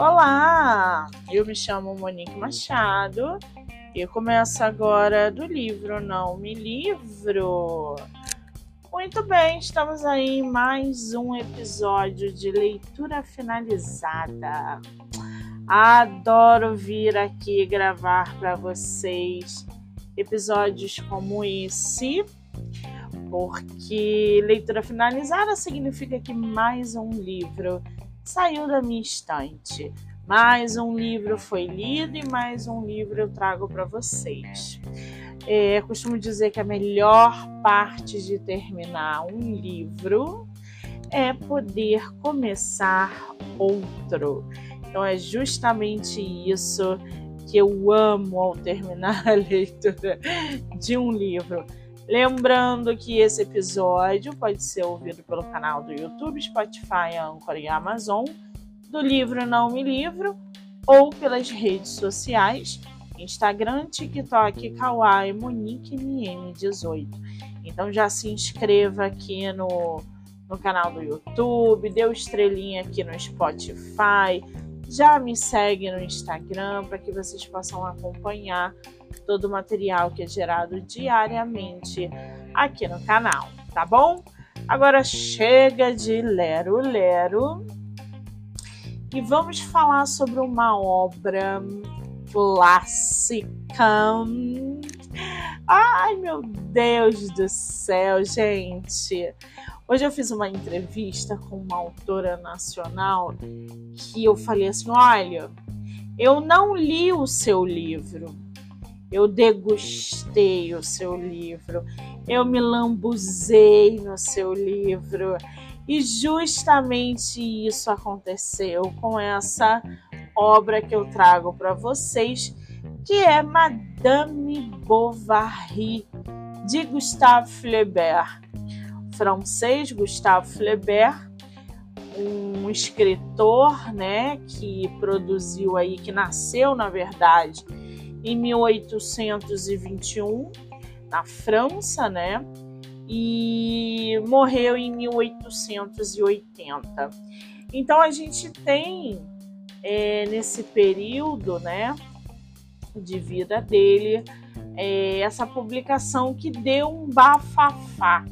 Olá, eu me chamo Monique Machado e começo agora do livro Não Me Livro. Muito bem, estamos aí em mais um episódio de leitura finalizada. Adoro vir aqui gravar para vocês episódios como esse, porque leitura finalizada significa que mais um livro saiu da minha estante. Mais um livro foi lido e mais um livro eu trago para vocês. É, costumo dizer que a melhor parte de terminar um livro é poder começar outro. Então é justamente isso que eu amo ao terminar a leitura de um livro. Lembrando que esse episódio pode ser ouvido pelo canal do YouTube, Spotify, Anchor e Amazon, do livro Não Me Livro, ou pelas redes sociais, Instagram, TikTok, Kawaii, Monique MM18. Então já se inscreva aqui no, no canal do YouTube, dê estrelinha aqui no Spotify, já me segue no Instagram para que vocês possam acompanhar todo o material que é gerado diariamente aqui no canal, tá bom? Agora chega de lero lero e vamos falar sobre uma obra clássica. Ai, meu Deus do céu, gente. Hoje eu fiz uma entrevista com uma autora nacional que eu falei assim: olha, eu não li o seu livro, eu degustei o seu livro, eu me lambuzei no seu livro. E justamente isso aconteceu com essa obra que eu trago para vocês, que é Madame Bovary, de Gustave Flaubert francês Gustave Flaubert, um escritor, né, que produziu aí, que nasceu, na verdade, em 1821 na França, né, e morreu em 1880. Então a gente tem é, nesse período, né, de vida dele, é, essa publicação que deu um bafafá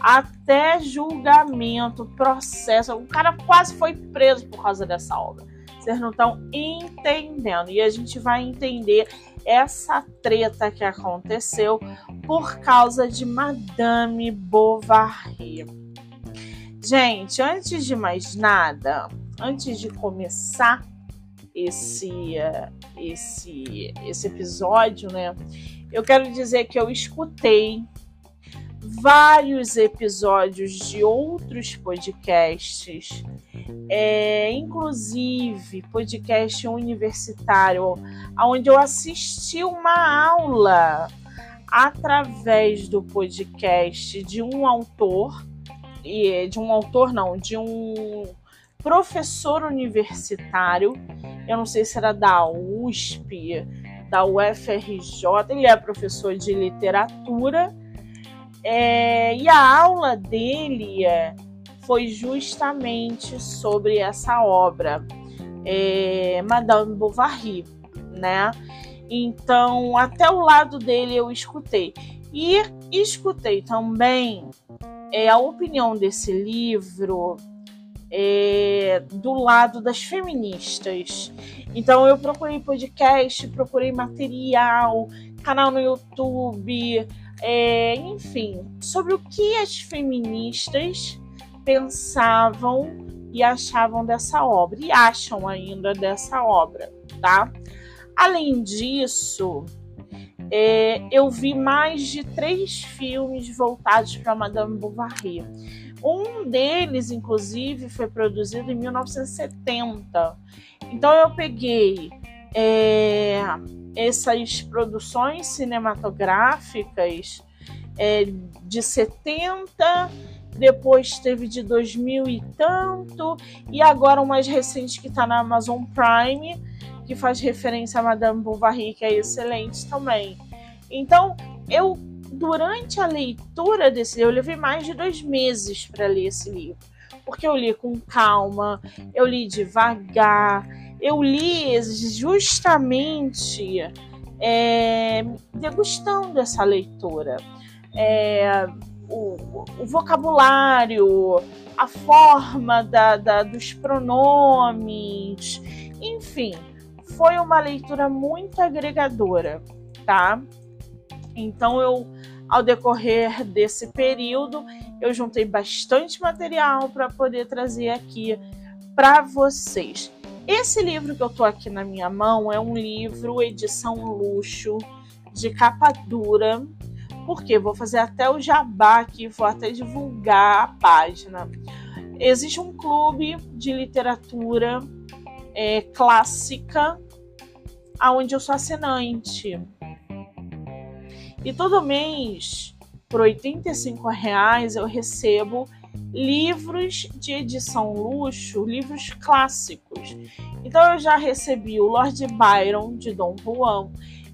até julgamento, processo. O cara quase foi preso por causa dessa obra. Vocês não estão entendendo. E a gente vai entender essa treta que aconteceu por causa de Madame Bovary. Gente, antes de mais nada, antes de começar esse esse esse episódio, né? Eu quero dizer que eu escutei vários episódios de outros podcasts, é, inclusive podcast universitário, onde eu assisti uma aula através do podcast de um autor, e de um autor não, de um professor universitário, eu não sei se era da USP, da UFRJ, ele é professor de literatura é, e a aula dele é, foi justamente sobre essa obra, é, Madame Bovary, né? Então, até o lado dele eu escutei. E escutei também é, a opinião desse livro é, do lado das feministas. Então, eu procurei podcast, procurei material, canal no YouTube, é, enfim, sobre o que as feministas pensavam e achavam dessa obra e acham ainda dessa obra, tá? Além disso, é, eu vi mais de três filmes voltados para Madame Bovary. Um deles, inclusive, foi produzido em 1970. Então eu peguei é, essas produções cinematográficas é, de 70, depois teve de 2000 e tanto, e agora o mais recente que está na Amazon Prime, que faz referência a Madame Bovary, que é excelente também. Então, eu, durante a leitura desse livro, eu levei mais de dois meses para ler esse livro, porque eu li com calma, eu li devagar, eu li justamente é, degustando essa leitura. É, o, o, vocabulário, a forma da, da, dos pronomes, enfim, foi uma leitura muito agregadora, tá? Então eu, ao decorrer desse período, eu juntei bastante material para poder trazer aqui para vocês. Esse livro que eu tô aqui na minha mão é um livro edição luxo de capa dura. Porque vou fazer até o jabá aqui, vou até divulgar a página. Existe um clube de literatura é, clássica aonde eu sou assinante. E todo mês, por R$ reais, eu recebo livros de edição luxo, livros clássicos. Então eu já recebi o Lord Byron de Dom Juan,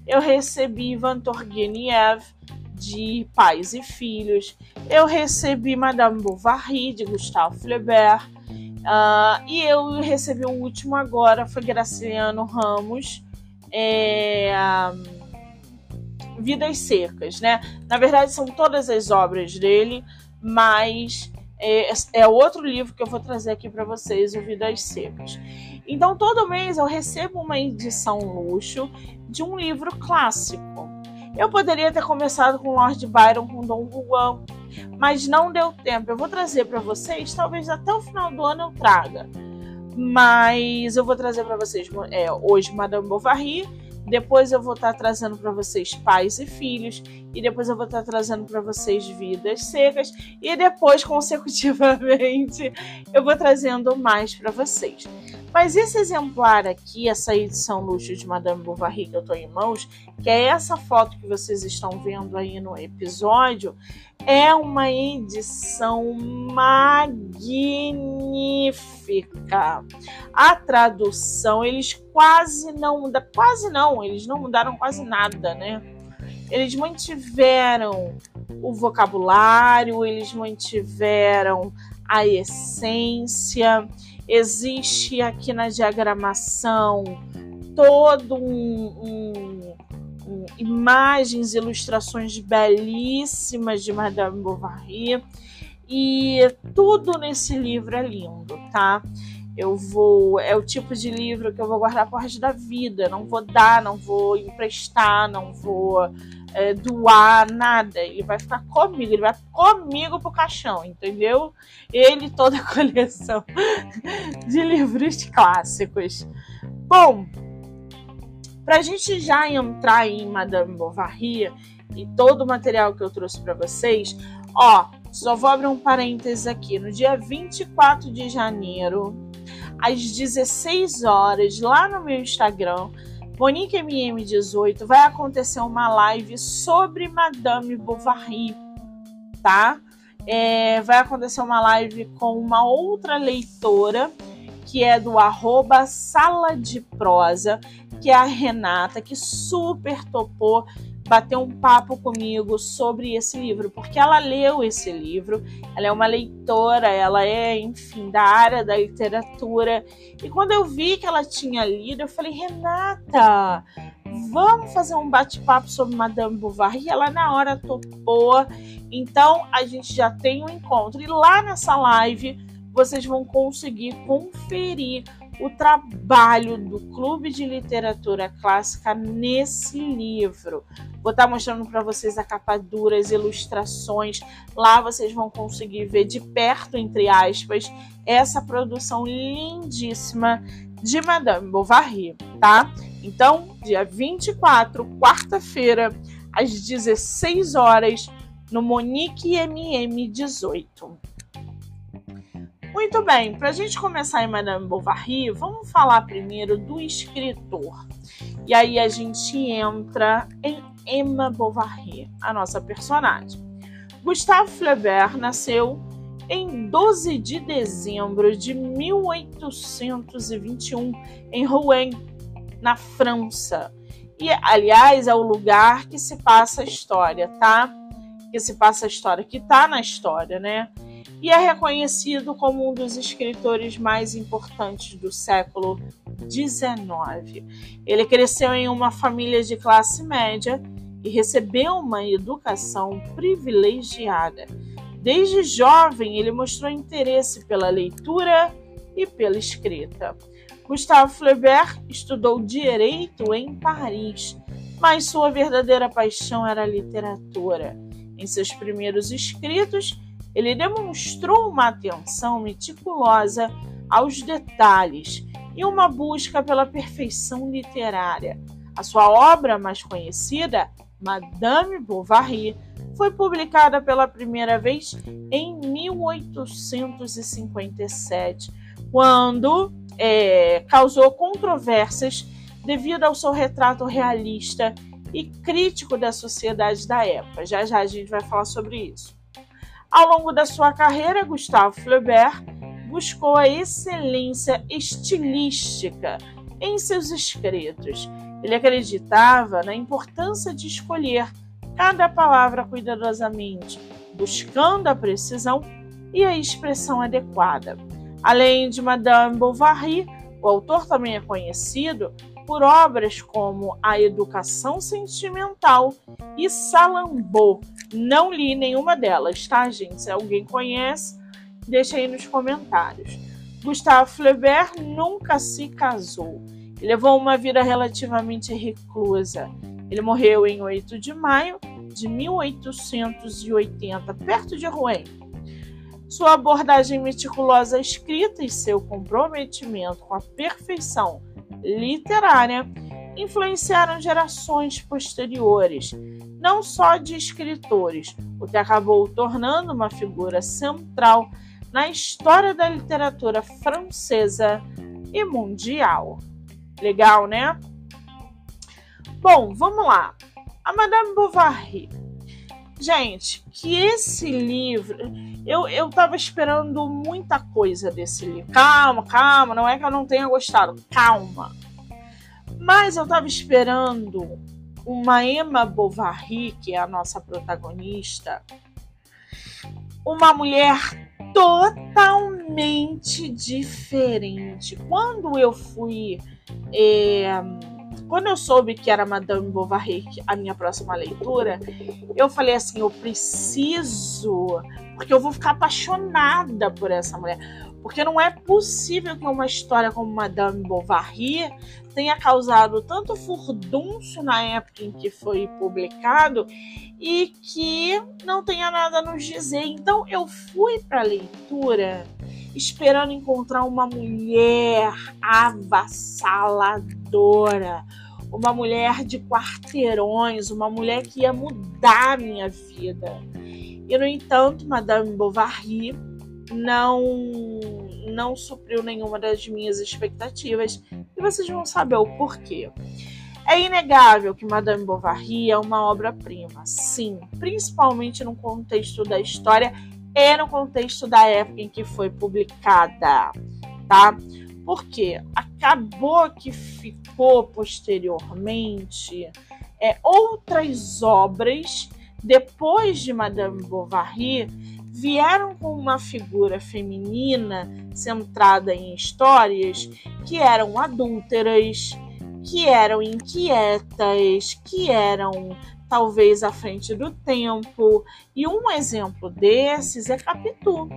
eu recebi Ivan Turgenev de Pais e Filhos, eu recebi Madame Bovary de Gustave Flaubert, uh, e eu recebi o último agora, foi Graciliano Ramos, é, um, Vidas Secas, né? Na verdade são todas as obras dele, mas é, é outro livro que eu vou trazer aqui para vocês, o Vidas Secas. Então, todo mês eu recebo uma edição luxo de um livro clássico. Eu poderia ter começado com Lord Byron, com Dom Juan, mas não deu tempo. Eu vou trazer para vocês, talvez até o final do ano eu traga. Mas eu vou trazer para vocês é, hoje Madame Bovary depois eu vou estar trazendo para vocês pais e filhos, e depois eu vou estar trazendo para vocês vidas secas, e depois, consecutivamente, eu vou trazendo mais para vocês. Mas esse exemplar aqui, essa edição luxo de Madame Bovary que eu estou em mãos, que é essa foto que vocês estão vendo aí no episódio, é uma edição magnífica. A tradução, eles quase não mudaram, quase não, eles não mudaram quase nada, né? Eles mantiveram o vocabulário, eles mantiveram a essência. Existe aqui na diagramação todo um, um imagens, ilustrações belíssimas de Madame Bovary e tudo nesse livro é lindo, tá? Eu vou, é o tipo de livro que eu vou guardar por resto da vida, não vou dar, não vou emprestar, não vou é, doar, nada. Ele vai ficar comigo, ele vai comigo pro caixão, entendeu? Ele toda a coleção de livros clássicos. Bom, para a gente já entrar em Madame Bovary e todo o material que eu trouxe para vocês, ó, só vou abrir um parênteses aqui. No dia 24 de janeiro, às 16 horas, lá no meu Instagram, MoniqueMM18, vai acontecer uma live sobre Madame Bovary, tá? É, vai acontecer uma live com uma outra leitora que é do arroba Sala de Prosa que é a Renata, que super topou bater um papo comigo sobre esse livro, porque ela leu esse livro, ela é uma leitora, ela é, enfim, da área da literatura. E quando eu vi que ela tinha lido, eu falei: Renata, vamos fazer um bate-papo sobre Madame Bovary. E ela na hora topou. Então a gente já tem um encontro. E lá nessa live vocês vão conseguir conferir o trabalho do Clube de Literatura Clássica nesse livro. Vou estar mostrando para vocês a capa dura, as ilustrações. Lá vocês vão conseguir ver de perto, entre aspas, essa produção lindíssima de Madame Bovary, tá? Então, dia 24, quarta-feira, às 16 horas, no Monique MM 18. Muito bem, para a gente começar em Madame Bovary, vamos falar primeiro do escritor. E aí a gente entra em Emma Bovary, a nossa personagem. Gustave Flaubert nasceu em 12 de dezembro de 1821 em Rouen, na França. E, aliás, é o lugar que se passa a história, tá? Que se passa a história, que tá na história, né? E é reconhecido como um dos escritores mais importantes do século XIX. Ele cresceu em uma família de classe média e recebeu uma educação privilegiada. Desde jovem, ele mostrou interesse pela leitura e pela escrita. Gustave Flaubert estudou direito em Paris, mas sua verdadeira paixão era a literatura. Em seus primeiros escritos, ele demonstrou uma atenção meticulosa aos detalhes e uma busca pela perfeição literária. A sua obra mais conhecida, Madame Bovary, foi publicada pela primeira vez em 1857, quando é, causou controvérsias devido ao seu retrato realista e crítico da sociedade da época. Já já a gente vai falar sobre isso. Ao longo da sua carreira, Gustave Flaubert buscou a excelência estilística em seus escritos. Ele acreditava na importância de escolher cada palavra cuidadosamente, buscando a precisão e a expressão adequada. Além de Madame Bovary, o autor também é conhecido por obras como A Educação Sentimental e Salambo. Não li nenhuma delas, tá, gente? Se alguém conhece, deixa aí nos comentários. Gustave Flaubert nunca se casou. Ele levou uma vida relativamente reclusa. Ele morreu em 8 de maio de 1880, perto de Rouen. Sua abordagem meticulosa à escrita e seu comprometimento com a perfeição literária influenciaram gerações posteriores, não só de escritores, o que acabou tornando uma figura central na história da literatura francesa e mundial. Legal, né? Bom, vamos lá. A Madame Bovary. Gente, que esse livro eu, eu tava esperando muita coisa desse livro. Calma, calma, não é que eu não tenha gostado, calma. Mas eu tava esperando uma Emma Bovary, que é a nossa protagonista, uma mulher totalmente diferente. Quando eu fui. É, quando eu soube que era Madame Bovary a minha próxima leitura, eu falei assim: eu preciso porque eu vou ficar apaixonada por essa mulher. Porque não é possível que uma história como Madame Bovary tenha causado tanto furdunço na época em que foi publicado e que não tenha nada a nos dizer. Então eu fui para a leitura esperando encontrar uma mulher avassaladora, uma mulher de quarteirões, uma mulher que ia mudar a minha vida. E, no entanto, Madame Bovary não, não supriu nenhuma das minhas expectativas e vocês vão saber o porquê. É inegável que Madame Bovary é uma obra-prima, sim, principalmente no contexto da história e no contexto da época em que foi publicada, tá? Porque acabou que ficou posteriormente é, outras obras depois de Madame Bovary, vieram com uma figura feminina centrada em histórias que eram adúlteras, que eram inquietas, que eram talvez à frente do tempo. E um exemplo desses é Capitu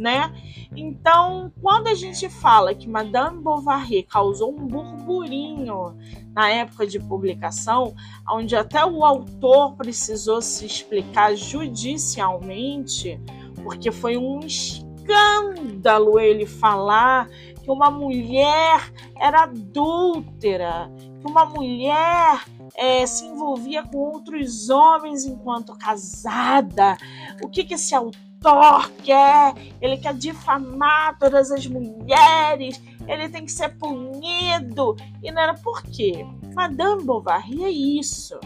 né? Então, quando a gente fala que Madame Bovary causou um burburinho na época de publicação, onde até o autor precisou se explicar judicialmente, porque foi um escândalo ele falar que uma mulher era adúltera, que uma mulher é, se envolvia com outros homens enquanto casada. O que, que esse autor quer, ele quer difamar todas as mulheres, ele tem que ser punido. E não era por quê? Madame Bovary é isso.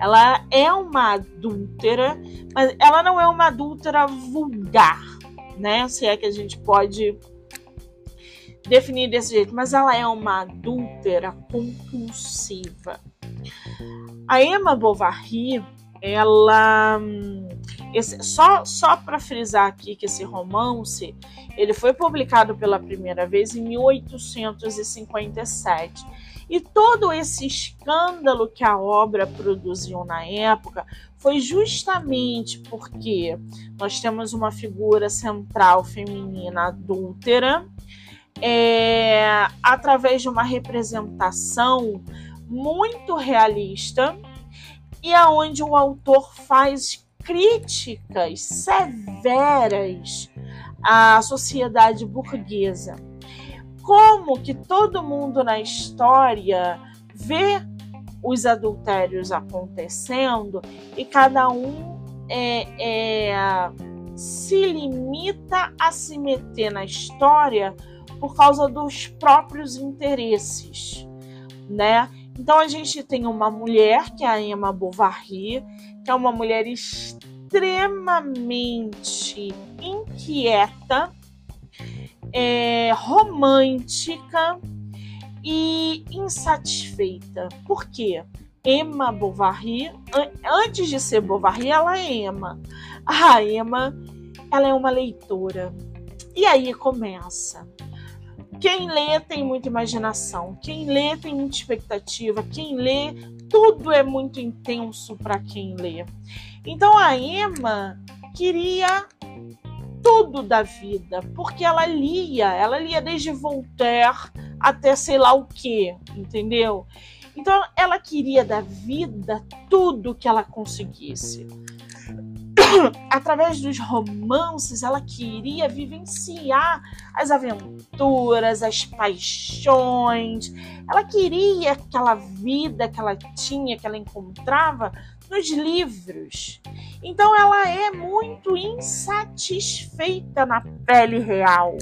Ela é uma adúltera, mas ela não é uma adúltera vulgar, né? Se é que a gente pode definir desse jeito, mas ela é uma adúltera compulsiva. A Emma Bovary, ela hum, esse, só só para frisar aqui que esse romance ele foi publicado pela primeira vez em 1857 e todo esse escândalo que a obra produziu na época foi justamente porque nós temos uma figura central feminina adúltera, é, através de uma representação muito realista e aonde o autor faz críticas severas à sociedade burguesa. Como que todo mundo na história vê os adultérios acontecendo e cada um é, é, se limita a se meter na história por causa dos próprios interesses, né? Então a gente tem uma mulher que é a Emma Bovary, que é uma mulher extremamente inquieta, é, romântica e insatisfeita. Por quê? Emma Bovary, antes de ser Bovary, ela é Emma. A Emma, ela é uma leitora. E aí começa. Quem lê tem muita imaginação, quem lê tem muita expectativa, quem lê, tudo é muito intenso para quem lê. Então a Emma queria tudo da vida, porque ela lia, ela lia desde Voltaire até sei lá o que, entendeu? Então ela queria da vida tudo que ela conseguisse. Através dos romances, ela queria vivenciar as aventuras, as paixões. Ela queria aquela vida que ela tinha, que ela encontrava nos livros. Então ela é muito insatisfeita na pele real.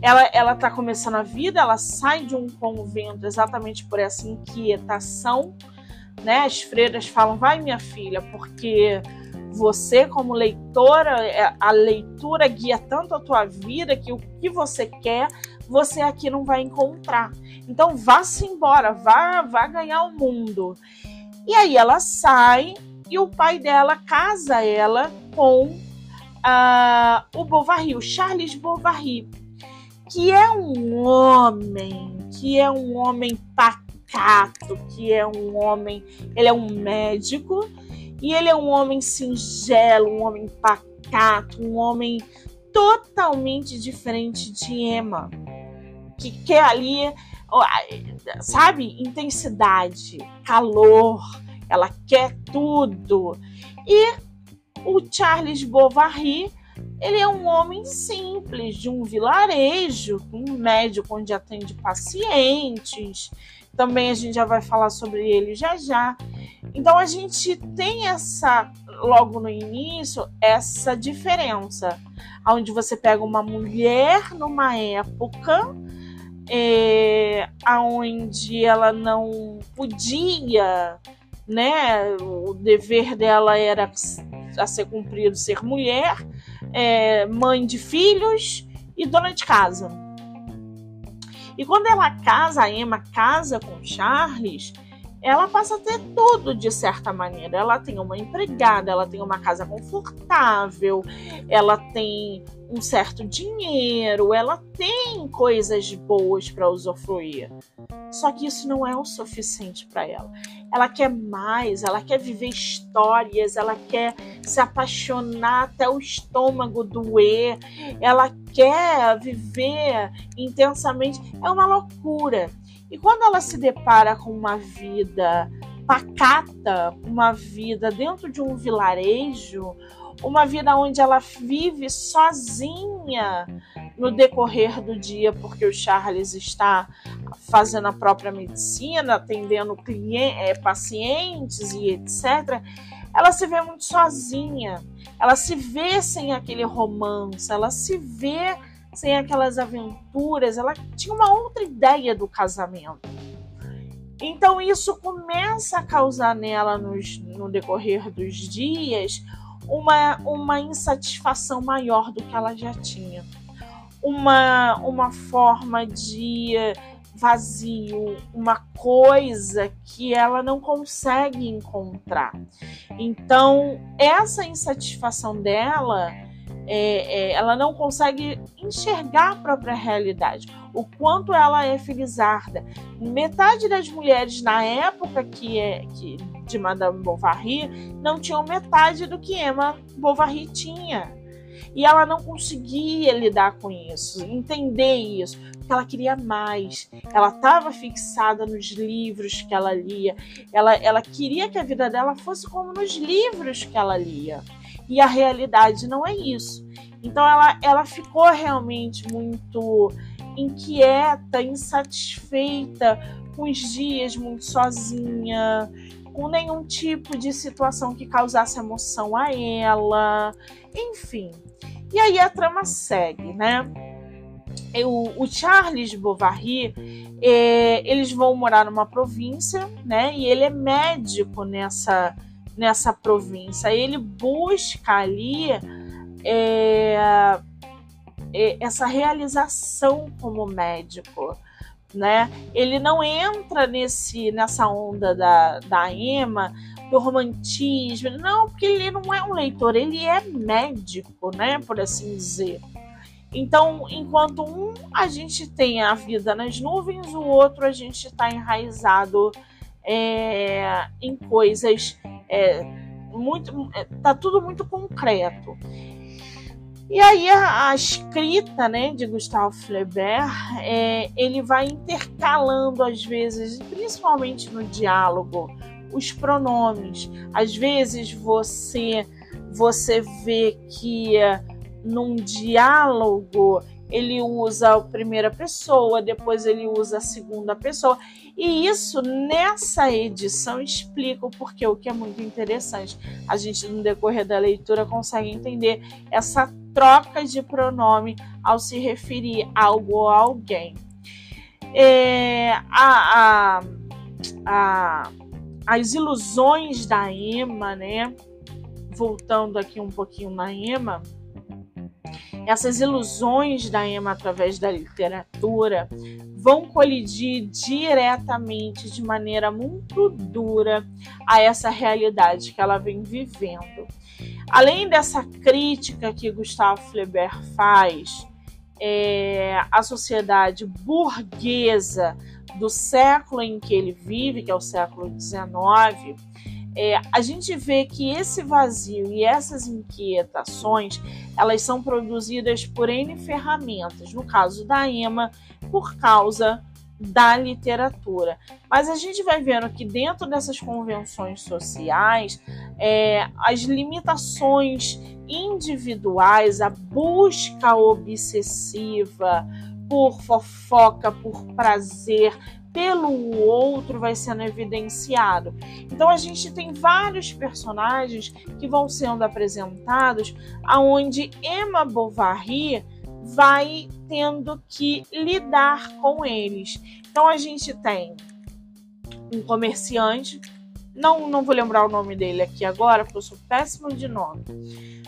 Ela, ela tá começando a vida, ela sai de um convento exatamente por essa inquietação, né? As freiras falam: vai, minha filha, porque você, como leitora, é, a leitura guia tanto a tua vida que o que você quer, você aqui não vai encontrar. Então vá-se embora, vá, vá ganhar o mundo. E aí ela sai e o pai dela casa ela com uh, o Bovary, o Charles Bovary, que é um homem, que é um homem pacato, que é um homem, ele é um médico e ele é um homem singelo, um homem pacato, um homem totalmente diferente de Emma, que quer ali, sabe, intensidade, calor, ela quer tudo. E o Charles Bovary, ele é um homem simples, de um vilarejo, um médico onde atende pacientes. Também a gente já vai falar sobre ele já já. Então a gente tem essa, logo no início, essa diferença, onde você pega uma mulher numa época é, onde ela não podia né? O dever dela era a ser cumprido ser mulher, é, mãe de filhos e dona de casa. E quando ela casa, a Emma casa com Charles, ela passa a ter tudo de certa maneira. Ela tem uma empregada, ela tem uma casa confortável, ela tem um certo dinheiro, ela tem coisas boas para usufruir. Só que isso não é o suficiente para ela. Ela quer mais, ela quer viver histórias, ela quer se apaixonar até o estômago doer, ela quer viver intensamente. É uma loucura. E quando ela se depara com uma vida pacata, uma vida dentro de um vilarejo, uma vida onde ela vive sozinha no decorrer do dia, porque o Charles está fazendo a própria medicina, atendendo é, pacientes e etc. Ela se vê muito sozinha, ela se vê sem aquele romance, ela se vê sem aquelas aventuras, ela tinha uma outra ideia do casamento. Então isso começa a causar nela nos, no decorrer dos dias uma, uma insatisfação maior do que ela já tinha. Uma, uma forma de vazio, uma coisa que ela não consegue encontrar. Então, essa insatisfação dela, é, é, ela não consegue enxergar a própria realidade, o quanto ela é felizarda. Metade das mulheres na época que, é, que de Madame Bovary não tinham metade do que Emma Bovary tinha. E ela não conseguia lidar com isso, entender isso, porque ela queria mais. Ela estava fixada nos livros que ela lia. Ela, ela queria que a vida dela fosse como nos livros que ela lia. E a realidade não é isso. Então ela, ela ficou realmente muito inquieta, insatisfeita, com os dias muito sozinha, com nenhum tipo de situação que causasse emoção a ela, enfim. E aí a trama segue, né? O, o Charles Bovary, é, eles vão morar numa província, né? E ele é médico nessa, nessa província. Ele busca ali é, é, essa realização como médico né? Ele não entra nesse nessa onda da, da Emma do romantismo, não, porque ele não é um leitor, ele é médico, né, por assim dizer. Então, enquanto um a gente tem a vida nas nuvens, o outro a gente está enraizado é, em coisas é, muito, é, tá tudo muito concreto. E aí a, a, escrita né, de Gustave Flaubert, é, ele vai intercalando às vezes, principalmente no diálogo, os pronomes. Às vezes você você vê que num diálogo ele usa a primeira pessoa, depois ele usa a segunda pessoa. E isso nessa edição explica o porquê, o que é muito interessante. A gente, no decorrer da leitura, consegue entender essa troca de pronome ao se referir a algo ou alguém. É, a, a, a, as ilusões da Emma, né? Voltando aqui um pouquinho na Emma, essas ilusões da Emma através da literatura vão colidir diretamente, de maneira muito dura, a essa realidade que ela vem vivendo. Além dessa crítica que Gustavo Flaubert faz é, à sociedade burguesa do século em que ele vive, que é o século XIX, é, a gente vê que esse vazio e essas inquietações elas são produzidas por N ferramentas, no caso da EMA, por causa da literatura. Mas a gente vai vendo que dentro dessas convenções sociais, é, as limitações individuais, a busca obsessiva por fofoca, por prazer, pelo outro vai sendo evidenciado. Então a gente tem vários personagens que vão sendo apresentados aonde Emma Bovary vai tendo que lidar com eles. Então a gente tem um comerciante, não, não vou lembrar o nome dele aqui agora, porque eu sou péssimo de nome.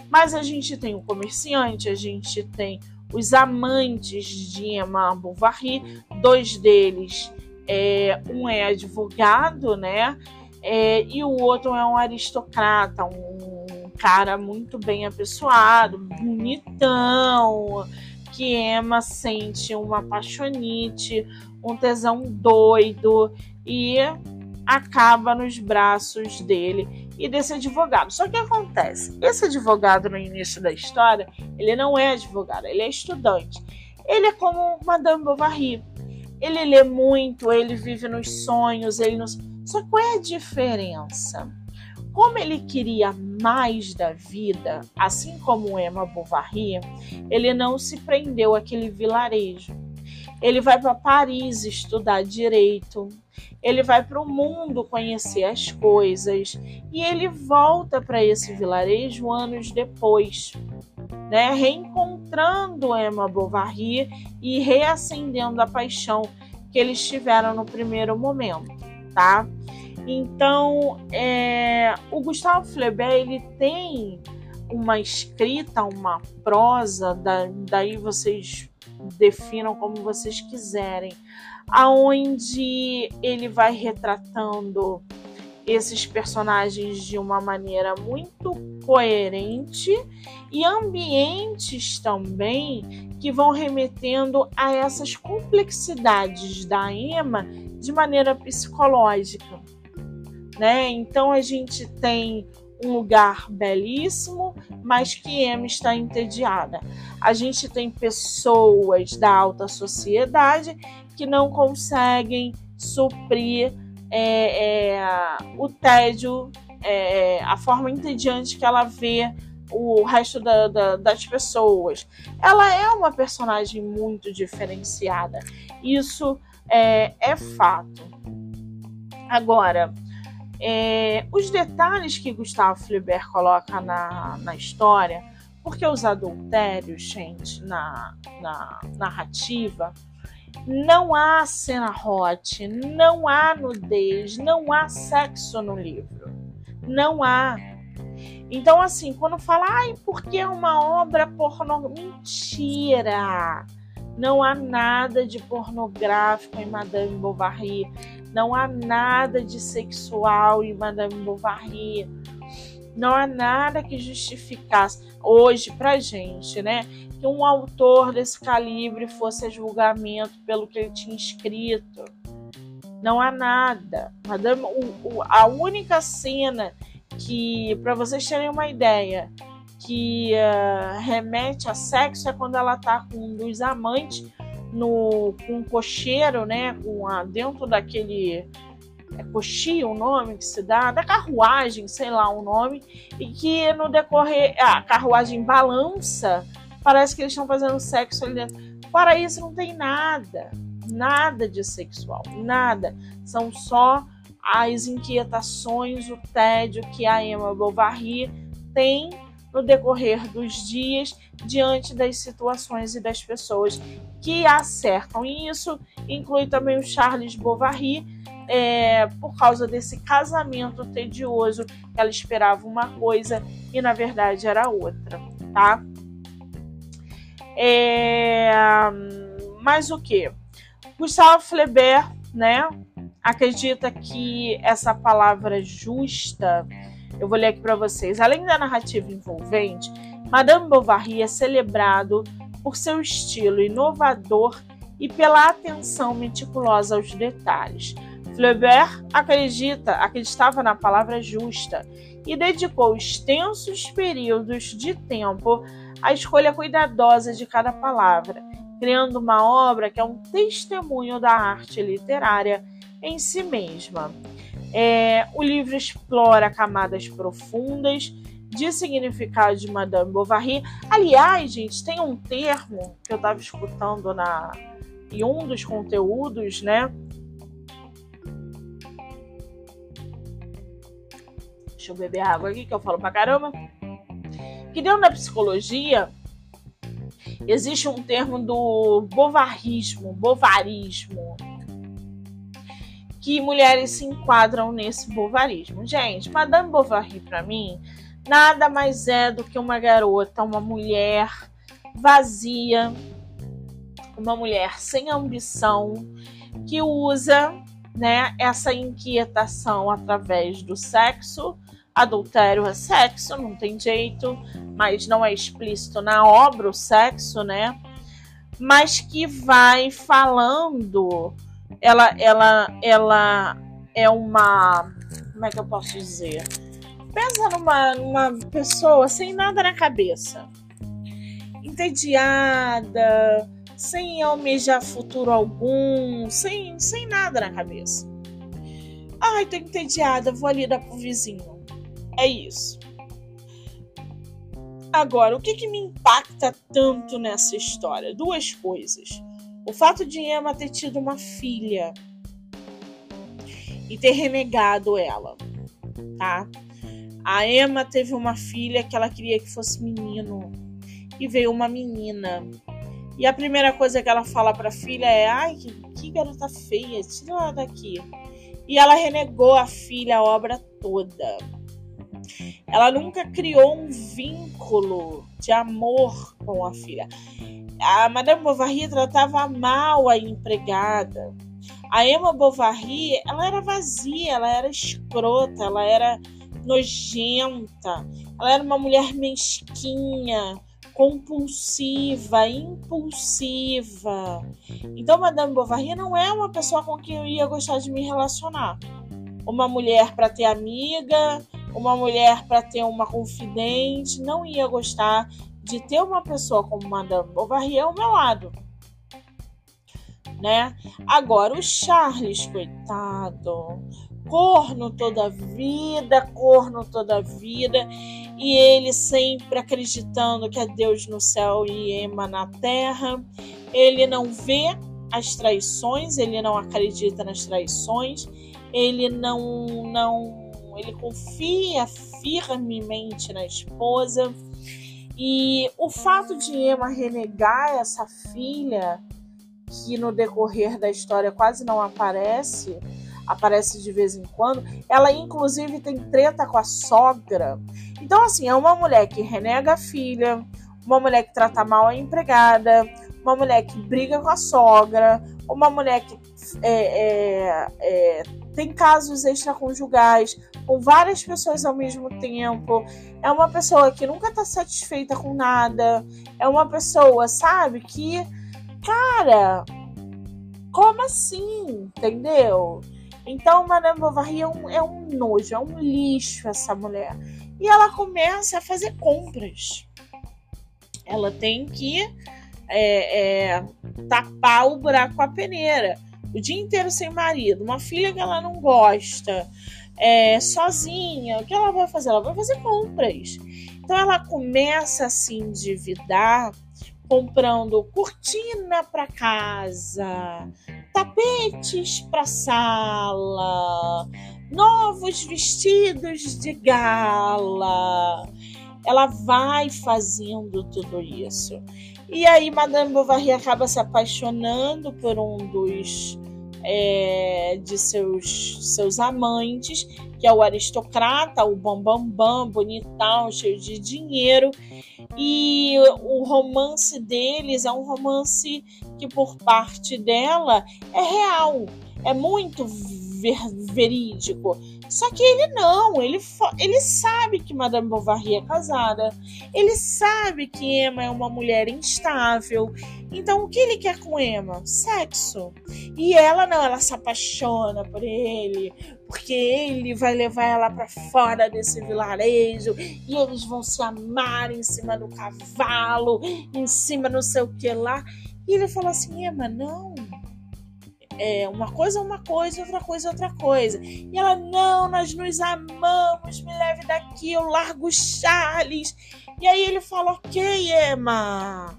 Mas a gente tem um comerciante, a gente tem os amantes de Emma Bovary, dois deles é, um é advogado, né? É, e o outro é um aristocrata, um cara muito bem apessoado, bonitão, que Emma sente uma apaixonite, um tesão doido e acaba nos braços dele e desse advogado. Só que acontece, esse advogado no início da história, ele não é advogado, ele é estudante. Ele é como Madame Bovary, ele lê muito, ele vive nos sonhos, ele nos. Só qual é a diferença? Como ele queria mais da vida, assim como Emma Bovary, ele não se prendeu àquele vilarejo. Ele vai para Paris estudar direito, ele vai para o mundo conhecer as coisas e ele volta para esse vilarejo anos depois né, reencontrando Emma Bovary e reacendendo a paixão que eles tiveram no primeiro momento, tá? Então, é, o Gustavo Flaubert ele tem uma escrita, uma prosa, da, daí vocês definam como vocês quiserem, aonde ele vai retratando esses personagens de uma maneira muito coerente e ambientes também que vão remetendo a essas complexidades da Emma de maneira psicológica, né? Então a gente tem um lugar belíssimo, mas que Emma está entediada. A gente tem pessoas da alta sociedade que não conseguem suprir é, é, o tédio, é, a forma entediante que ela vê o resto da, da, das pessoas. Ela é uma personagem muito diferenciada. Isso é, é fato. Agora, é, os detalhes que Gustavo Flaubert coloca na, na história, porque os adultérios, gente, na, na narrativa, não há cena hot, não há nudez, não há sexo no livro. Não há. Então, assim, quando fala, ai, porque é uma obra pornô. Mentira! Não há nada de pornográfico em Madame Bovary. Não há nada de sexual em Madame Bovary. Não há nada que justificasse hoje pra gente, né? Que um autor desse calibre fosse a julgamento pelo que ele tinha escrito. Não há nada. Madame, o, o, a única cena que, para vocês terem uma ideia, que uh, remete a sexo é quando ela tá com um dos amantes no, com um cocheiro, né? Com a, dentro daquele é o nome que se dá, da carruagem, sei lá o nome, e que no decorrer a carruagem balança, parece que eles estão fazendo sexo ali dentro. Para isso não tem nada, nada de sexual, nada. São só as inquietações, o tédio que a Emma Bovary tem no decorrer dos dias diante das situações e das pessoas que acertam. E isso inclui também o Charles Bovary, é, por causa desse casamento tedioso, ela esperava uma coisa e na verdade era outra, tá? É, mas o que? Gustavo Flaubert, né? Acredita que essa palavra justa eu vou ler aqui para vocês. Além da narrativa envolvente, Madame Bovary é celebrado por seu estilo inovador e pela atenção meticulosa aos detalhes. Flaubert acredita, acreditava na palavra justa e dedicou extensos períodos de tempo à escolha cuidadosa de cada palavra, criando uma obra que é um testemunho da arte literária em si mesma. É, o livro explora camadas profundas de significado de Madame Bovary. Aliás, gente, tem um termo que eu estava escutando na em um dos conteúdos, né? Deixa eu beber água aqui que eu falo pra caramba. Que dentro da psicologia existe um termo do bovarismo, bovarismo que mulheres se enquadram nesse bovarismo. Gente, Madame Bovary para mim nada mais é do que uma garota, uma mulher vazia, uma mulher sem ambição que usa, né, essa inquietação através do sexo. Adultério é sexo, não tem jeito, mas não é explícito na obra o sexo, né? Mas que vai falando ela, ela, ela é uma. Como é que eu posso dizer? Pensa numa, numa pessoa sem nada na cabeça, entediada, sem almejar futuro algum, sem, sem nada na cabeça. Ai, tô entediada, vou ali dar pro vizinho. É isso. Agora, o que, que me impacta tanto nessa história? Duas coisas. O fato de Emma ter tido uma filha e ter renegado ela, tá? A Emma teve uma filha que ela queria que fosse menino e veio uma menina. E a primeira coisa que ela fala para a filha é: "Ai, que, que garota feia, tira ela daqui". E ela renegou a filha a obra toda. Ela nunca criou um vínculo de amor com a filha a Madame Bovary tratava mal a empregada. A Emma Bovary, ela era vazia, ela era escrota, ela era nojenta, ela era uma mulher mesquinha, compulsiva, impulsiva. Então, Madame Bovary não é uma pessoa com quem eu ia gostar de me relacionar. Uma mulher para ter amiga, uma mulher para ter uma confidente, não ia gostar de ter uma pessoa como Madame Bovary ao meu lado. Né? Agora o Charles, coitado, corno toda a vida, corno toda a vida, e ele sempre acreditando que é Deus no céu e Ema na terra. Ele não vê as traições, ele não acredita nas traições, ele não não ele confia firmemente na esposa. E o fato de Emma renegar essa filha, que no decorrer da história quase não aparece, aparece de vez em quando, ela inclusive tem treta com a sogra. Então, assim, é uma mulher que renega a filha, uma mulher que trata mal a empregada, uma mulher que briga com a sogra, uma mulher que é, é, é, tem casos extraconjugais com várias pessoas ao mesmo tempo. É uma pessoa que nunca tá satisfeita com nada. É uma pessoa, sabe, que, cara, como assim? Entendeu? Então, Madame Bovary é um, é um nojo, é um lixo essa mulher. E ela começa a fazer compras. Ela tem que é, é, tapar o buraco com a peneira. O dia inteiro sem marido, uma filha que ela não gosta, é, sozinha. O que ela vai fazer? Ela vai fazer compras. Então ela começa a se endividar comprando cortina para casa, tapetes para sala, novos vestidos de gala. Ela vai fazendo tudo isso. E aí Madame Bovary acaba se apaixonando por um dos é, de seus, seus amantes, que é o aristocrata, o bambambam, bam, bam, bonitão, cheio de dinheiro. E o romance deles é um romance que, por parte dela, é real, é muito ver, verídico. Só que ele não, ele, ele sabe que Madame Bovary é casada, ele sabe que Emma é uma mulher instável. Então o que ele quer com Emma? Sexo. E ela não, ela se apaixona por ele, porque ele vai levar ela para fora desse vilarejo e eles vão se amar em cima do cavalo, em cima não sei o que lá. E ele falou assim: Emma, não é, uma coisa é uma coisa, outra coisa é outra coisa. E ela, não, nós nos amamos, me leve daqui, eu largo o Charles. E aí ele fala, ok, Emma,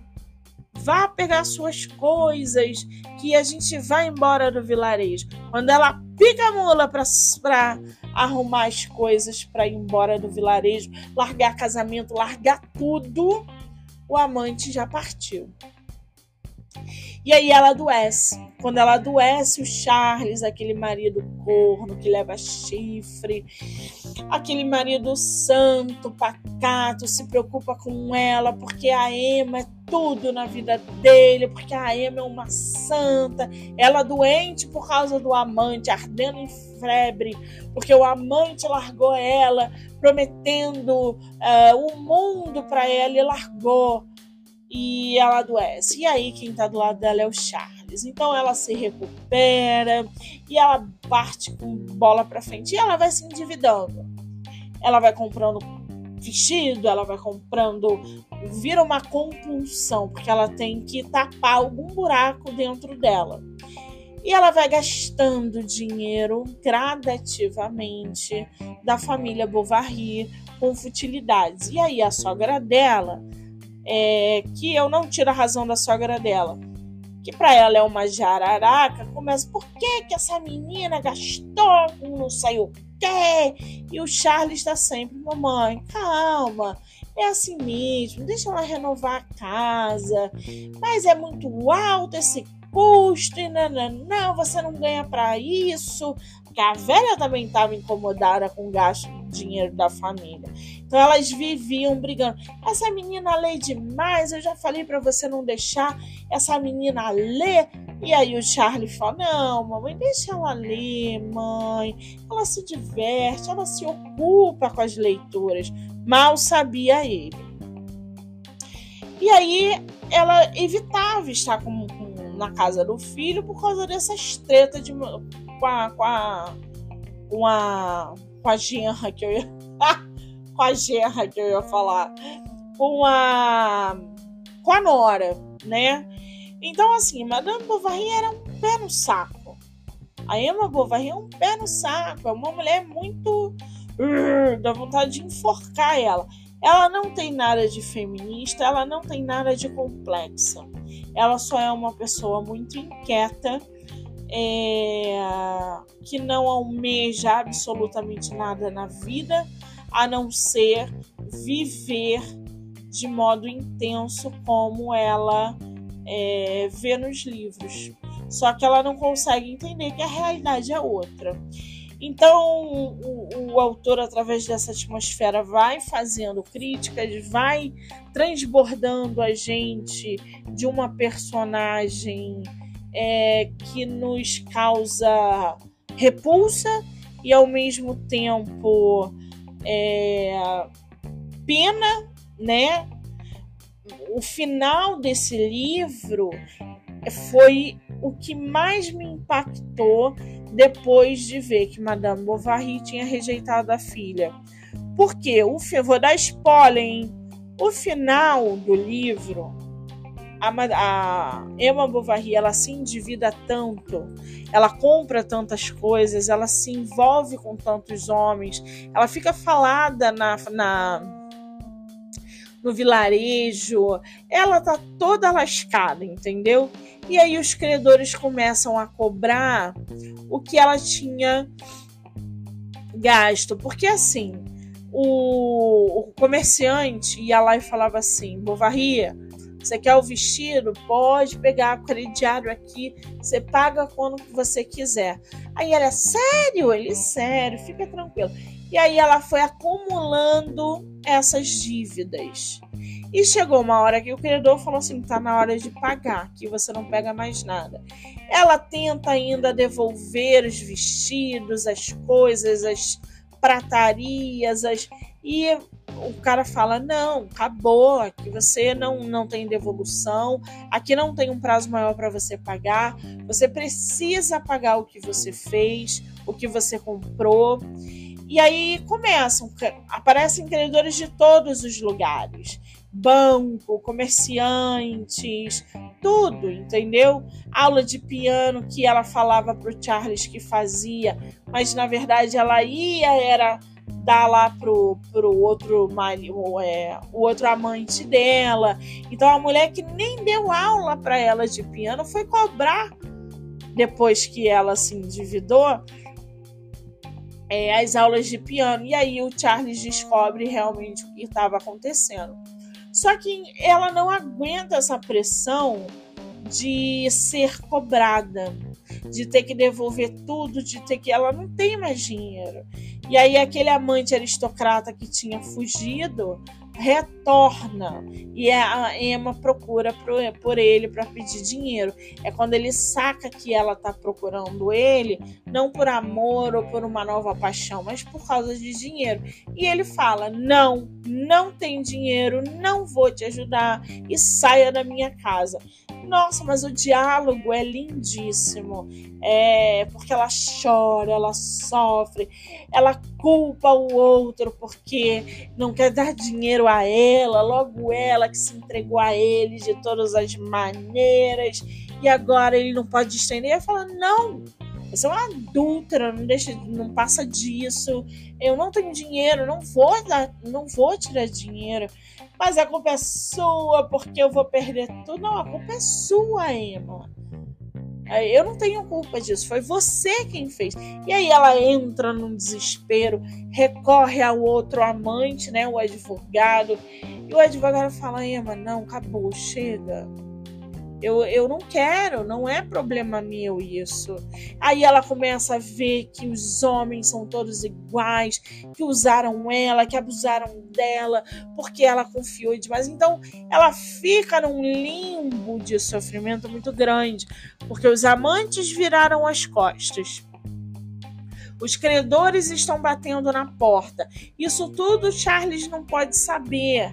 vá pegar suas coisas, que a gente vai embora do vilarejo. Quando ela pica a mula pra, pra arrumar as coisas para ir embora do vilarejo, largar casamento, largar tudo, o amante já partiu. E aí ela adoece. Quando ela adoece, o Charles, aquele marido corno que leva chifre, aquele marido santo, pacato, se preocupa com ela, porque a Emma é tudo na vida dele, porque a Emma é uma santa, ela doente por causa do amante, ardendo em febre, porque o amante largou ela, prometendo uh, o mundo para ela e largou e ela adoece. E aí quem tá do lado dela é o Charles. Então ela se recupera e ela parte com bola para frente e ela vai se endividando. Ela vai comprando vestido, ela vai comprando, vira uma compulsão, porque ela tem que tapar algum buraco dentro dela. E ela vai gastando dinheiro gradativamente da família Bovary com futilidades. E aí a sogra dela é, que eu não tiro a razão da sogra dela, que para ela é uma jararaca, começa, por que que essa menina gastou com não sei o quê? E o Charles está sempre, mamãe, calma, é assim mesmo, deixa ela renovar a casa, mas é muito alto esse custo, e não você não ganha para isso, porque a velha também estava incomodada com o gasto de dinheiro da família. Então elas viviam brigando. Essa menina lê demais, eu já falei para você não deixar essa menina ler. E aí o Charlie fala: Não, mamãe, deixa ela ler, mãe. Ela se diverte, ela se ocupa com as leituras. Mal sabia ele. E aí ela evitava estar com, com, na casa do filho por causa dessas tretas de, com a, com a, com a, com a genra que eu ia. com a gerra que eu ia falar, com a com a Nora, né? Então assim, Madame Bovary era um pé no saco. A Emma Bovary é um pé no saco, é uma mulher muito uh, dá vontade de enforcar ela. Ela não tem nada de feminista, ela não tem nada de complexa. Ela só é uma pessoa muito inquieta, é, que não almeja absolutamente nada na vida, a não ser viver de modo intenso como ela é, vê nos livros. Só que ela não consegue entender que a realidade é outra. Então, o, o, autor, através dessa atmosfera, vai fazendo críticas, vai transbordando a gente de uma personagem é, que nos causa repulsa e, ao mesmo tempo, é, pena, né? O final desse livro foi o que mais me impactou depois de ver que Madame Bovary tinha rejeitado a filha. Porque o vou dar spoiler, hein? O final do livro a, a Emma Bovary ela se endivida tanto, ela compra tantas coisas, ela se envolve com tantos homens, ela fica falada na, na no vilarejo, ela tá toda lascada, entendeu? E aí os credores começam a cobrar o que ela tinha gasto, porque assim, o, o comerciante ia lá e falava assim: Bovary, você quer o vestido? Pode pegar crediário aqui, você paga quando você quiser. Aí ela, sério? Ele, sério, fica tranquilo. E aí ela foi acumulando essas dívidas. E chegou uma hora que o credor falou assim: tá na hora de pagar, que você não pega mais nada. Ela tenta ainda devolver os vestidos, as coisas, as pratarias, as... e o cara fala: não, acabou, aqui você não, não tem devolução, aqui não tem um prazo maior para você pagar, você precisa pagar o que você fez, o que você comprou. E aí começam, aparecem credores de todos os lugares. Banco, comerciantes, tudo, entendeu? Aula de piano que ela falava pro Charles que fazia, mas na verdade ela ia, era dar lá pro, pro outro marido, é, o outro amante dela. Então a mulher que nem deu aula para ela de piano foi cobrar depois que ela se endividou é, as aulas de piano. E aí o Charles descobre realmente o que estava acontecendo. Só que ela não aguenta essa pressão de ser cobrada, de ter que devolver tudo, de ter que. Ela não tem mais dinheiro. E aí, aquele amante aristocrata que tinha fugido retorna e a Emma procura por ele para pedir dinheiro. É quando ele saca que ela tá procurando ele, não por amor ou por uma nova paixão, mas por causa de dinheiro. E ele fala: Não, não tem dinheiro, não vou te ajudar e saia da minha casa. Nossa, mas o diálogo é lindíssimo. É porque ela chora, ela sofre, ela culpa o outro porque não quer dar dinheiro a ela, logo ela que se entregou a ele de todas as maneiras e agora ele não pode estender. Ela fala: "Não, você é uma adulta, não deixa, não passa disso. Eu não tenho dinheiro, não vou dar, não vou tirar dinheiro mas a culpa é sua porque eu vou perder tudo. Não, a culpa é sua, Emma. Eu não tenho culpa disso, foi você quem fez. E aí ela entra num desespero, recorre ao outro amante, né, o advogado. E o advogado fala: Emma, não, acabou, chega. Eu, eu não quero, não é problema meu isso. Aí ela começa a ver que os homens são todos iguais, que usaram ela, que abusaram dela, porque ela confiou demais. Então ela fica num limbo de sofrimento muito grande, porque os amantes viraram as costas. Os credores estão batendo na porta. Isso tudo Charles não pode saber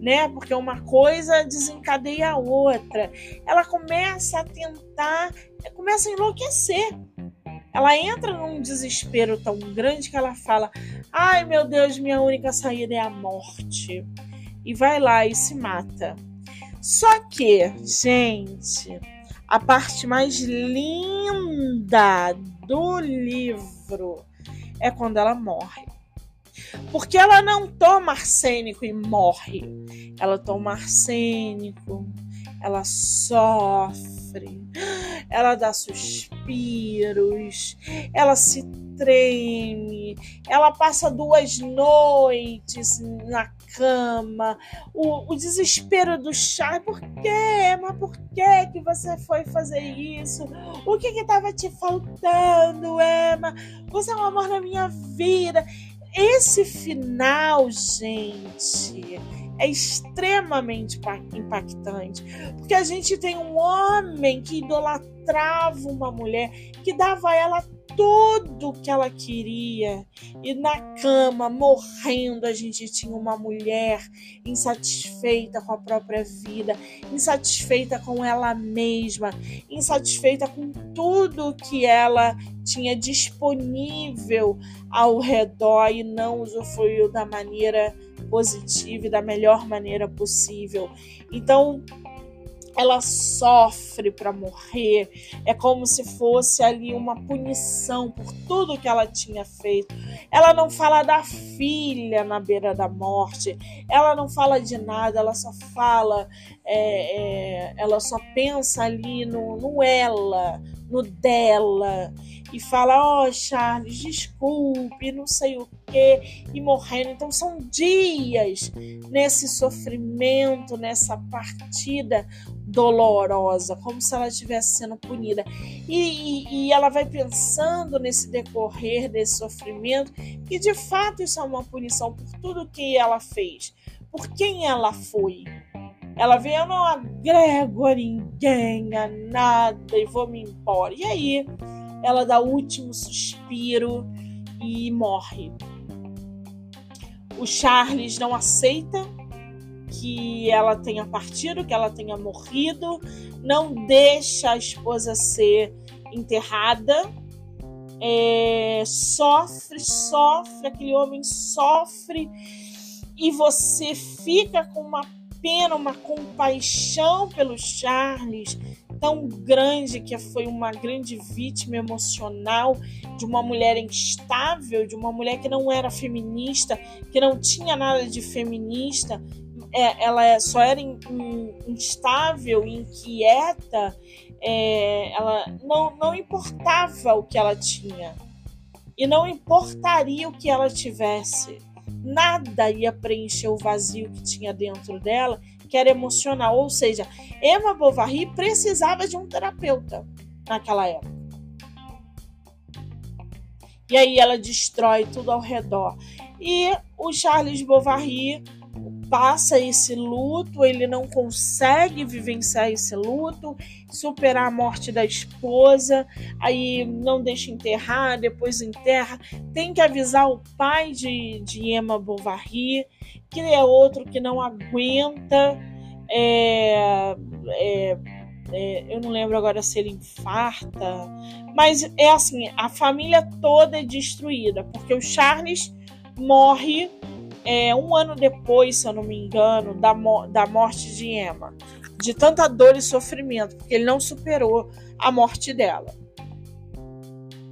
né? Porque uma coisa desencadeia a outra. Ela começa a tentar, começa a enlouquecer. Ela entra num desespero tão grande que ela fala: "Ai, meu Deus, minha única saída é a morte". E vai lá e se mata. Só que, gente, a parte mais linda do livro é quando ela morre. Porque ela não toma arsênico e morre. Ela toma arsênico, ela sofre, ela dá suspiros, ela se treme, ela passa duas noites na cama, o, o desespero do chá. Por quê? Mas por que que você foi fazer isso? O que que tava te faltando, Emma? Você é um amor na minha vida. Esse final, gente, é extremamente impactante, porque a gente tem um homem que idolatrava uma mulher, que dava a ela tudo que ela queria. E na cama, morrendo, a gente tinha uma mulher insatisfeita com a própria vida, insatisfeita com ela mesma, insatisfeita com tudo que ela tinha disponível ao redor e não usufruiu da maneira positiva e da melhor maneira possível. Então, ela sofre para morrer. É como se fosse ali uma punição por tudo que ela tinha feito. Ela não fala da filha na beira da morte. Ela não fala de nada. Ela só fala. É, é, ela só pensa ali no, no ela, no dela e fala: Ó, oh, Charles, desculpe, não sei o que, e morrendo. Então, são dias nesse sofrimento, nessa partida dolorosa, como se ela estivesse sendo punida. E, e, e, ela vai pensando nesse decorrer desse sofrimento que de fato isso é uma punição por tudo que ela fez, por quem ela foi. Ela vê, eu não agrego a ninguém, a nada e vou me embora. E aí ela dá o último suspiro e morre. O Charles não aceita que ela tenha partido, que ela tenha morrido, não deixa a esposa ser enterrada, é, sofre, sofre, aquele homem sofre e você fica com uma pena, uma compaixão pelo Charles tão grande que foi uma grande vítima emocional de uma mulher instável, de uma mulher que não era feminista, que não tinha nada de feminista, é, ela é, só era in, in, instável, inquieta, é, ela não, não importava o que ela tinha e não importaria o que ela tivesse. Nada ia preencher o vazio que tinha dentro dela, que era emocional. Ou seja, Emma Bovary precisava de um terapeuta naquela época. E aí ela destrói tudo ao redor. E o Charles Bovary passa esse luto, ele não consegue vivenciar esse luto, superar a morte da esposa, aí não deixa enterrar, depois enterra. Tem que avisar o pai de, de Emma Bovary, que é outro que não aguenta. É, é, é, eu não lembro agora se ele infarta, mas é assim: a família toda é destruída, porque o Charles morre é, um ano depois, se eu não me engano, da, da morte de Emma, de tanta dor e sofrimento, porque ele não superou a morte dela.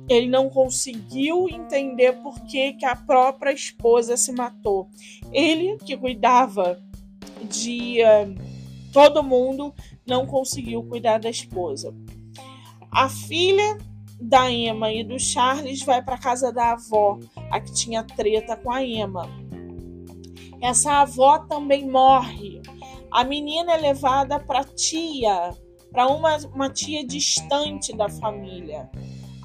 Ele não conseguiu entender por que, que a própria esposa se matou. Ele, que cuidava de uh, todo mundo, não conseguiu cuidar da esposa. A filha da Emma e do Charles vai para casa da avó, a que tinha treta com a Emma essa avó também morre. A menina é levada para tia para uma, uma tia distante da família,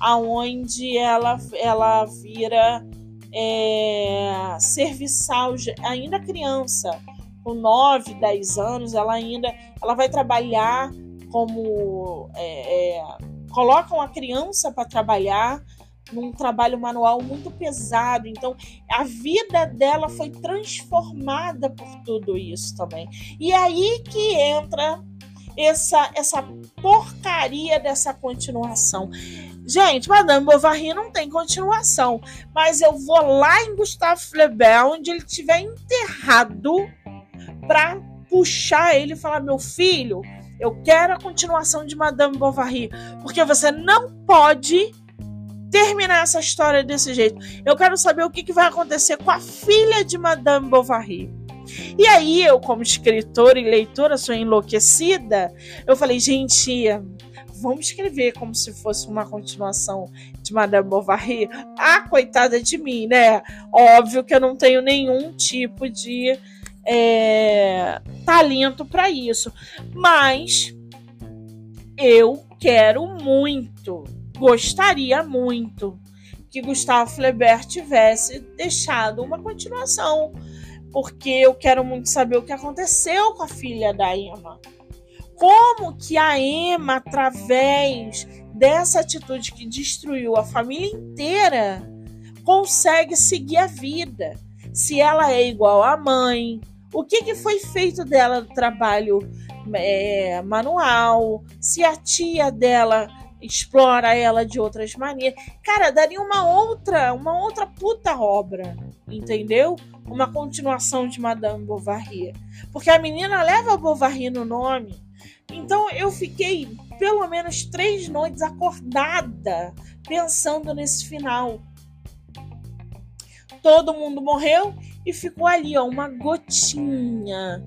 aonde ela, ela vira é, serviçal, ainda criança, com 9, 10 anos, ela ainda ela vai trabalhar como. É, é, colocam a criança para trabalhar num trabalho manual muito pesado. Então, a vida dela foi transformada por tudo isso também. E aí que entra essa, essa porcaria dessa continuação. Gente, Madame Bovary não tem continuação, mas eu vou lá em Gustave Flaubert, onde ele estiver enterrado, para puxar ele e falar: meu filho, eu quero a continuação de Madame Bovary, porque você não pode terminar essa história desse jeito. Eu quero saber o que, que vai acontecer com a filha de Madame Bovary. E aí, eu, como escritora e leitora, sou enlouquecida. Eu falei, gente, vamos escrever como se fosse uma continuação de Madame Bovary. Ah, coitada de mim, né? Óbvio que eu não tenho nenhum tipo de é, talento para isso, mas eu quero muito, gostaria muito que Gustavo Flaubert tivesse deixado uma continuação, porque eu quero muito saber o que aconteceu com a filha da Emma. Como que a Emma, através dessa atitude que destruiu a família inteira, consegue seguir a vida? Se ela é igual à mãe, o que, que foi feito dela do trabalho é, manual, se a tia dela explora ela de outras maneiras. Cara, daria uma outra, uma outra puta obra, entendeu? Uma continuação de Madame Bovary. Porque a menina leva Bovary no nome. Então eu fiquei pelo menos três noites acordada pensando nesse final. Todo mundo morreu e ficou ali, ó, uma gotinha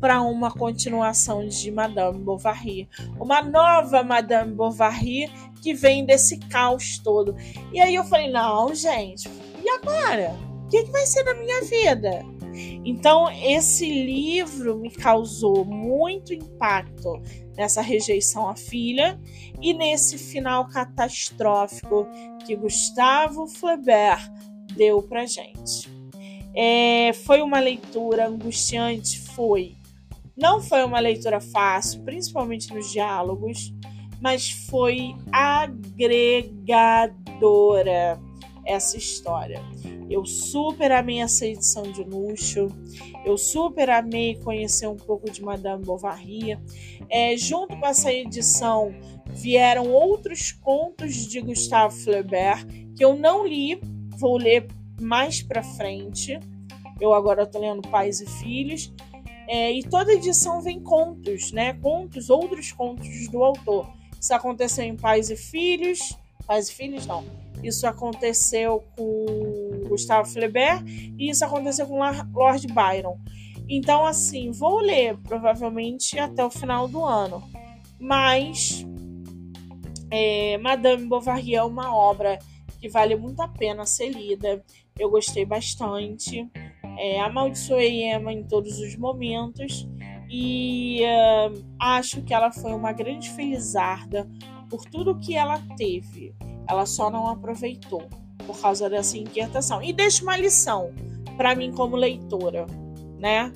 para uma continuação de Madame Bovary, uma nova Madame Bovary que vem desse caos todo. E aí eu falei: não, gente, e agora? O que, que vai ser da minha vida? Então, esse livro me causou muito impacto nessa rejeição à filha e nesse final catastrófico que Gustavo Flaubert deu pra gente. É, foi uma leitura angustiante? Foi. Não foi uma leitura fácil, principalmente nos diálogos, mas foi agregadora essa história. Eu super amei essa edição de luxo, eu super amei conhecer um pouco de Madame Bovary. É, junto com essa edição vieram outros contos de Gustave Flaubert que eu não li, vou ler mais para frente. Eu agora estou lendo Pais e Filhos. É, e toda edição vem contos, né? Contos, outros contos do autor. Isso aconteceu em Pais e Filhos. Pais e Filhos, não. Isso aconteceu com Gustavo Flaubert e isso aconteceu com Lord Byron. Então, assim, vou ler provavelmente até o final do ano. Mas é, Madame Bovary é uma obra que vale muito a pena ser lida. Eu gostei bastante. É, amaldiçoei Emma em todos os momentos e uh, acho que ela foi uma grande felizarda por tudo que ela teve. Ela só não aproveitou por causa dessa inquietação. E deixa uma lição para mim como leitora, né?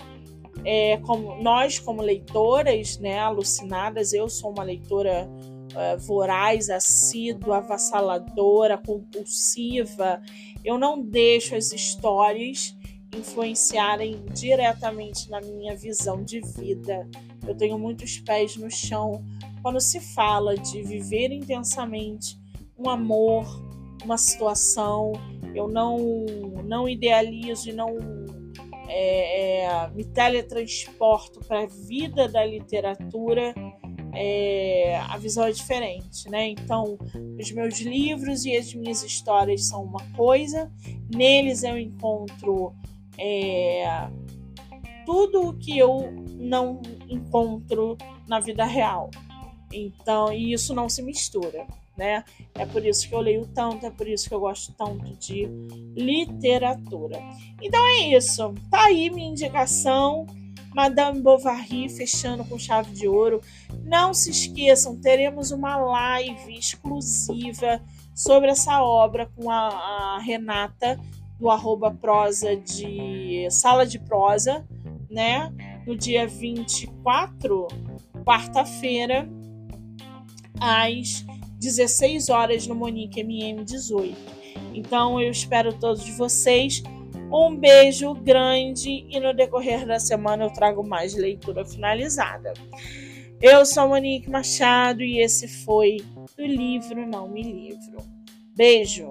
É, como nós como leitoras, né, alucinadas, eu sou uma leitora uh, voraz, assídua, avassaladora, compulsiva. Eu não deixo as histórias influenciarem diretamente na minha visão de vida. Eu tenho muitos pés no chão quando se fala de viver intensamente um amor, uma situação. Eu não, não idealizo e não é, é, me teletransporto para a vida da literatura é, a visão é diferente, né? Então, os meus livros e as minhas histórias são uma coisa, neles eu encontro é, tudo o que eu não encontro na vida real. Então, e isso não se mistura, né? É por isso que eu leio tanto, é por isso que eu gosto tanto de literatura. Então é isso. Tá aí minha indicação Madame Bovary fechando com chave de ouro. Não se esqueçam, teremos uma live exclusiva sobre essa obra com a, a Renata do arroba prosa de sala de prosa, né? No dia 24, quarta-feira, às 16 horas no Monique MM18. Então eu espero todos vocês. Um beijo grande e no decorrer da semana eu trago mais leitura finalizada. Eu sou Monique Machado e esse foi o livro Não Me Livro. Beijo!